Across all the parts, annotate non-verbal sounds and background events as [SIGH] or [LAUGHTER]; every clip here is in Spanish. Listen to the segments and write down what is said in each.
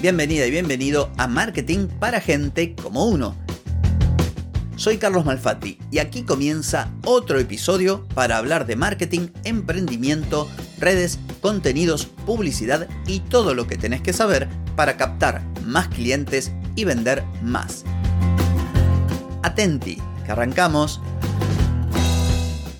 Bienvenida y bienvenido a Marketing para gente como uno. Soy Carlos Malfatti y aquí comienza otro episodio para hablar de marketing, emprendimiento, redes, contenidos, publicidad y todo lo que tenés que saber para captar más clientes y vender más. Atenti, que arrancamos.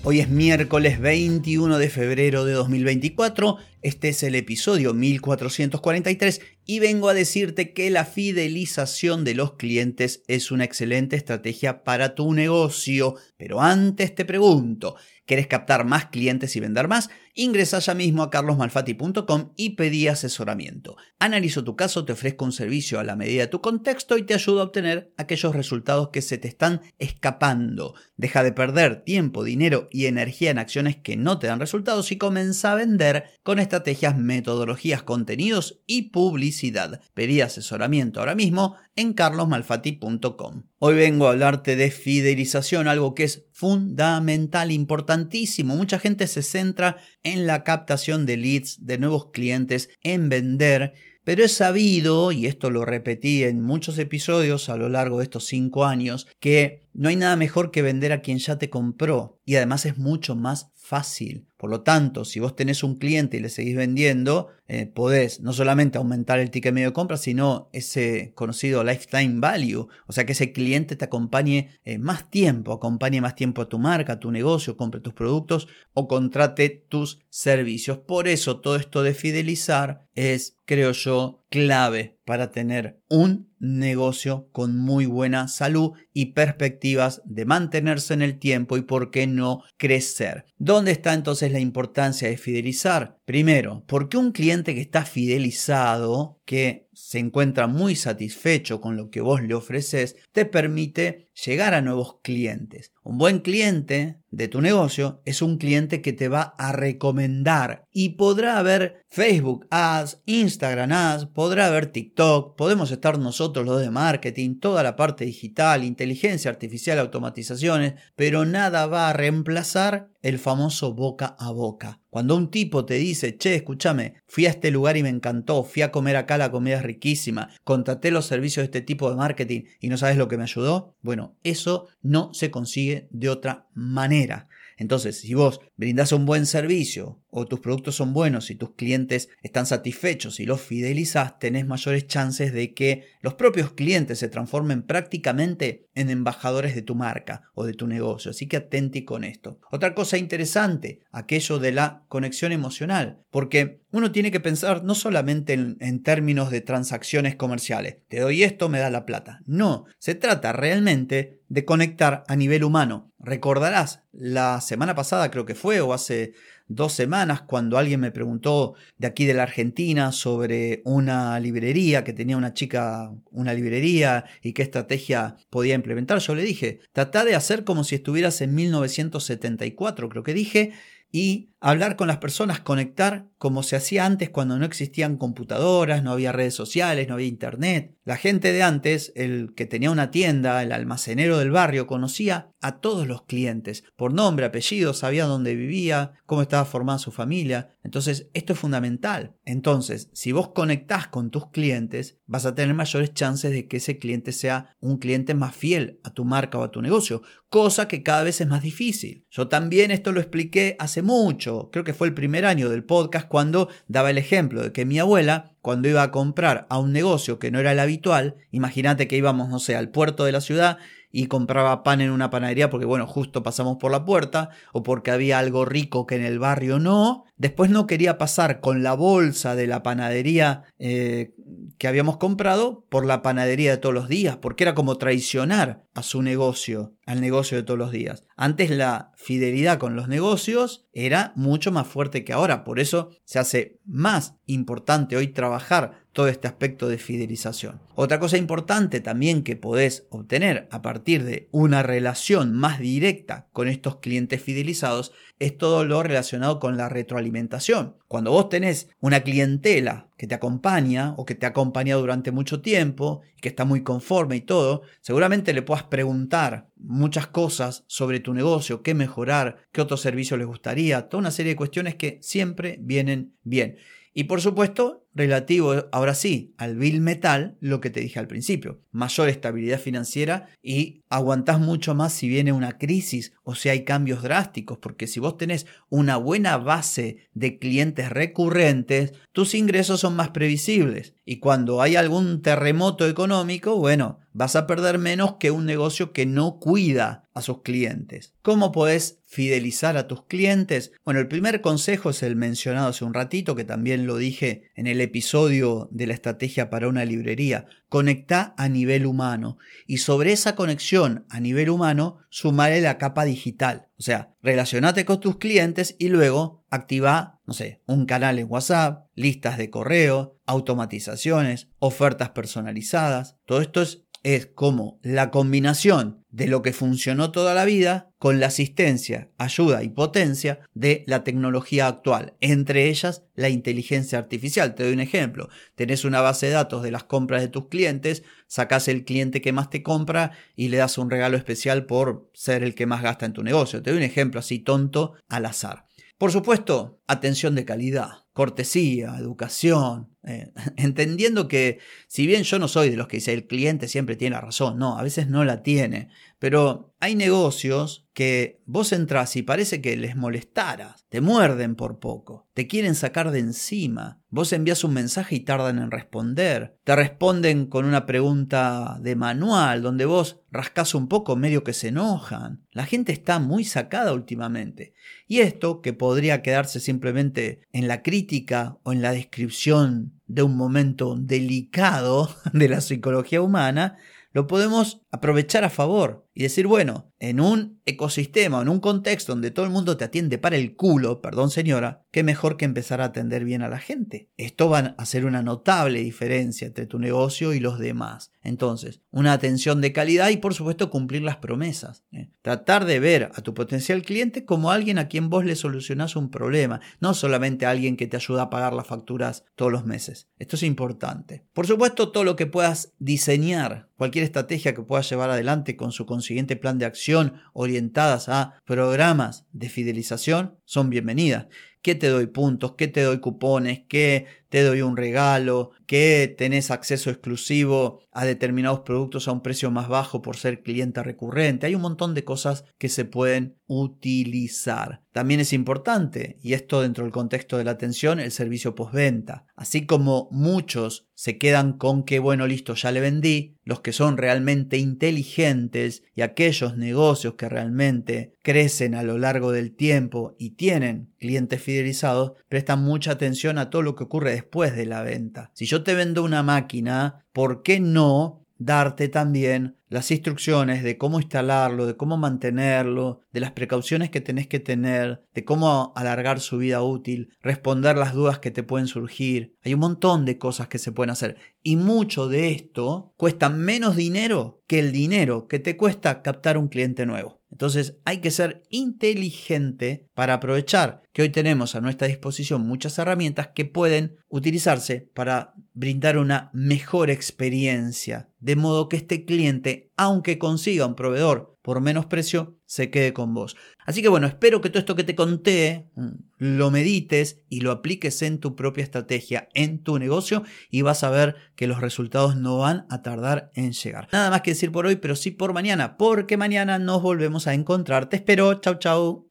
Hoy es miércoles 21 de febrero de 2024, este es el episodio 1443 y vengo a decirte que la fidelización de los clientes es una excelente estrategia para tu negocio. Pero antes te pregunto, ¿quieres captar más clientes y vender más? Ingresa ya mismo a carlosmalfati.com y pedí asesoramiento. Analizo tu caso, te ofrezco un servicio a la medida de tu contexto y te ayudo a obtener aquellos resultados que se te están escapando. Deja de perder tiempo, dinero y energía en acciones que no te dan resultados y comienza a vender con estrategias, metodologías, contenidos y publicidad. Pedí asesoramiento ahora mismo en carlosmalfati.com. Hoy vengo a hablarte de fidelización, algo que es fundamental, importantísimo. Mucha gente se centra en la captación de leads, de nuevos clientes, en vender. Pero he sabido, y esto lo repetí en muchos episodios a lo largo de estos cinco años, que no hay nada mejor que vender a quien ya te compró y además es mucho más fácil. Por lo tanto, si vos tenés un cliente y le seguís vendiendo, eh, podés no solamente aumentar el ticket medio de compra, sino ese conocido lifetime value, o sea que ese cliente te acompañe eh, más tiempo, acompañe más tiempo a tu marca, a tu negocio, compre tus productos o contrate tus servicios. Por eso todo esto de fidelizar es, creo yo, clave para tener un negocio con muy buena salud y perspectivas de mantenerse en el tiempo y por qué no crecer. ¿Dónde está entonces la importancia de fidelizar? Primero, porque un cliente que está fidelizado, que se encuentra muy satisfecho con lo que vos le ofreces, te permite llegar a nuevos clientes. Un buen cliente de tu negocio es un cliente que te va a recomendar y podrá haber Facebook Ads, Instagram Ads, podrá haber TikTok, podemos estar nosotros los de marketing, toda la parte digital, inteligencia artificial, automatizaciones, pero nada va a reemplazar el famoso boca a boca. Cuando un tipo te dice, che, escúchame, fui a este lugar y me encantó, fui a comer acá, la comida es riquísima, contraté los servicios de este tipo de marketing y no sabes lo que me ayudó, bueno, eso no se consigue de otra manera. Entonces, si vos brindás un buen servicio o tus productos son buenos y tus clientes están satisfechos y los fidelizás, tenés mayores chances de que los propios clientes se transformen prácticamente en embajadores de tu marca o de tu negocio. Así que atenti con esto. Otra cosa interesante, aquello de la conexión emocional, porque uno tiene que pensar no solamente en, en términos de transacciones comerciales. Te doy esto, me da la plata. No, se trata realmente de conectar a nivel humano. Recordarás la semana pasada, creo que fue, o hace dos semanas, cuando alguien me preguntó de aquí de la Argentina sobre una librería, que tenía una chica una librería y qué estrategia podía implementar, yo le dije, trata de hacer como si estuvieras en 1974, creo que dije, y hablar con las personas, conectar como se hacía antes cuando no existían computadoras, no había redes sociales, no había internet. La gente de antes, el que tenía una tienda, el almacenero del barrio, conocía a todos los clientes, por nombre, apellido, sabía dónde vivía, cómo estaba formada su familia. Entonces, esto es fundamental. Entonces, si vos conectás con tus clientes, vas a tener mayores chances de que ese cliente sea un cliente más fiel a tu marca o a tu negocio, cosa que cada vez es más difícil. Yo también esto lo expliqué hace mucho, creo que fue el primer año del podcast cuando daba el ejemplo de que mi abuela, cuando iba a comprar a un negocio que no era el habitual, imagínate que íbamos, no sé, al puerto de la ciudad y compraba pan en una panadería porque, bueno, justo pasamos por la puerta o porque había algo rico que en el barrio no. Después no quería pasar con la bolsa de la panadería eh, que habíamos comprado por la panadería de todos los días, porque era como traicionar a su negocio, al negocio de todos los días. Antes la fidelidad con los negocios era mucho más fuerte que ahora, por eso se hace más importante hoy trabajar todo este aspecto de fidelización. Otra cosa importante también que podés obtener a partir de una relación más directa con estos clientes fidelizados es todo lo relacionado con la retroalimentación. Cuando vos tenés una clientela que te acompaña o que te ha acompañado durante mucho tiempo que está muy conforme y todo, seguramente le puedas preguntar muchas cosas sobre tu negocio, qué mejorar, qué otro servicio les gustaría, toda una serie de cuestiones que siempre vienen bien. Y por supuesto, relativo, ahora sí, al bill metal, lo que te dije al principio. Mayor estabilidad financiera y aguantás mucho más si viene una crisis o si hay cambios drásticos, porque si vos tenés una buena base de clientes recurrentes, tus ingresos son más previsibles. Y cuando hay algún terremoto económico, bueno, vas a perder menos que un negocio que no cuida a sus clientes. ¿Cómo podés fidelizar a tus clientes? Bueno, el primer consejo es el mencionado hace un ratito, que también lo dije en el episodio de la estrategia para una librería. Conecta a nivel humano y sobre esa conexión a nivel humano sumaré la capa digital. O sea, relacionate con tus clientes y luego activa, no sé, un canal en WhatsApp, listas de correo, automatizaciones, ofertas personalizadas. Todo esto es es como la combinación de lo que funcionó toda la vida con la asistencia, ayuda y potencia de la tecnología actual, entre ellas la inteligencia artificial. Te doy un ejemplo, tenés una base de datos de las compras de tus clientes, sacás el cliente que más te compra y le das un regalo especial por ser el que más gasta en tu negocio. Te doy un ejemplo así tonto al azar. Por supuesto, atención de calidad, cortesía, educación, eh, [LAUGHS] entendiendo que si bien yo no soy de los que dice el cliente siempre tiene la razón, no, a veces no la tiene, pero hay negocios que vos entras y parece que les molestaras, te muerden por poco, te quieren sacar de encima, vos envías un mensaje y tardan en responder, te responden con una pregunta de manual donde vos rascas un poco medio que se enojan. La gente está muy sacada últimamente. Y esto, que podría quedarse simplemente en la crítica o en la descripción de un momento delicado [LAUGHS] de la psicología humana, lo podemos aprovechar a favor y decir, bueno, en un ecosistema, en un contexto donde todo el mundo te atiende para el culo, perdón señora, qué mejor que empezar a atender bien a la gente. Esto va a hacer una notable diferencia entre tu negocio y los demás. Entonces, una atención de calidad y por supuesto cumplir las promesas. ¿eh? Tratar de ver a tu potencial cliente como alguien a quien vos le solucionás un problema, no solamente alguien que te ayuda a pagar las facturas todos los meses. Esto es importante. Por supuesto, todo lo que puedas diseñar, cualquier estrategia que puedas llevar adelante con su consiguiente plan de acción orientadas a programas de fidelización son bienvenidas. ¿Qué te doy puntos? ¿Qué te doy cupones? ¿Qué te doy un regalo? ¿Qué tenés acceso exclusivo a determinados productos a un precio más bajo por ser cliente recurrente? Hay un montón de cosas que se pueden utilizar. También es importante, y esto dentro del contexto de la atención, el servicio postventa. Así como muchos se quedan con que, bueno, listo, ya le vendí, los que son realmente inteligentes y aquellos negocios que realmente crecen a lo largo del tiempo y tienen clientes fidelizados, prestan mucha atención a todo lo que ocurre después de la venta. Si yo te vendo una máquina, ¿por qué no darte también las instrucciones de cómo instalarlo, de cómo mantenerlo, de las precauciones que tenés que tener, de cómo alargar su vida útil, responder las dudas que te pueden surgir. Hay un montón de cosas que se pueden hacer y mucho de esto cuesta menos dinero que el dinero que te cuesta captar un cliente nuevo. Entonces hay que ser inteligente para aprovechar que hoy tenemos a nuestra disposición muchas herramientas que pueden utilizarse para brindar una mejor experiencia, de modo que este cliente, aunque consiga un proveedor por menos precio, se quede con vos. Así que bueno, espero que todo esto que te conté mm, lo medites y lo apliques en tu propia estrategia, en tu negocio y vas a ver que los resultados no van a tardar en llegar. Nada más que decir por hoy, pero sí por mañana, porque mañana nos volvemos a encontrar. Te espero, chau chau.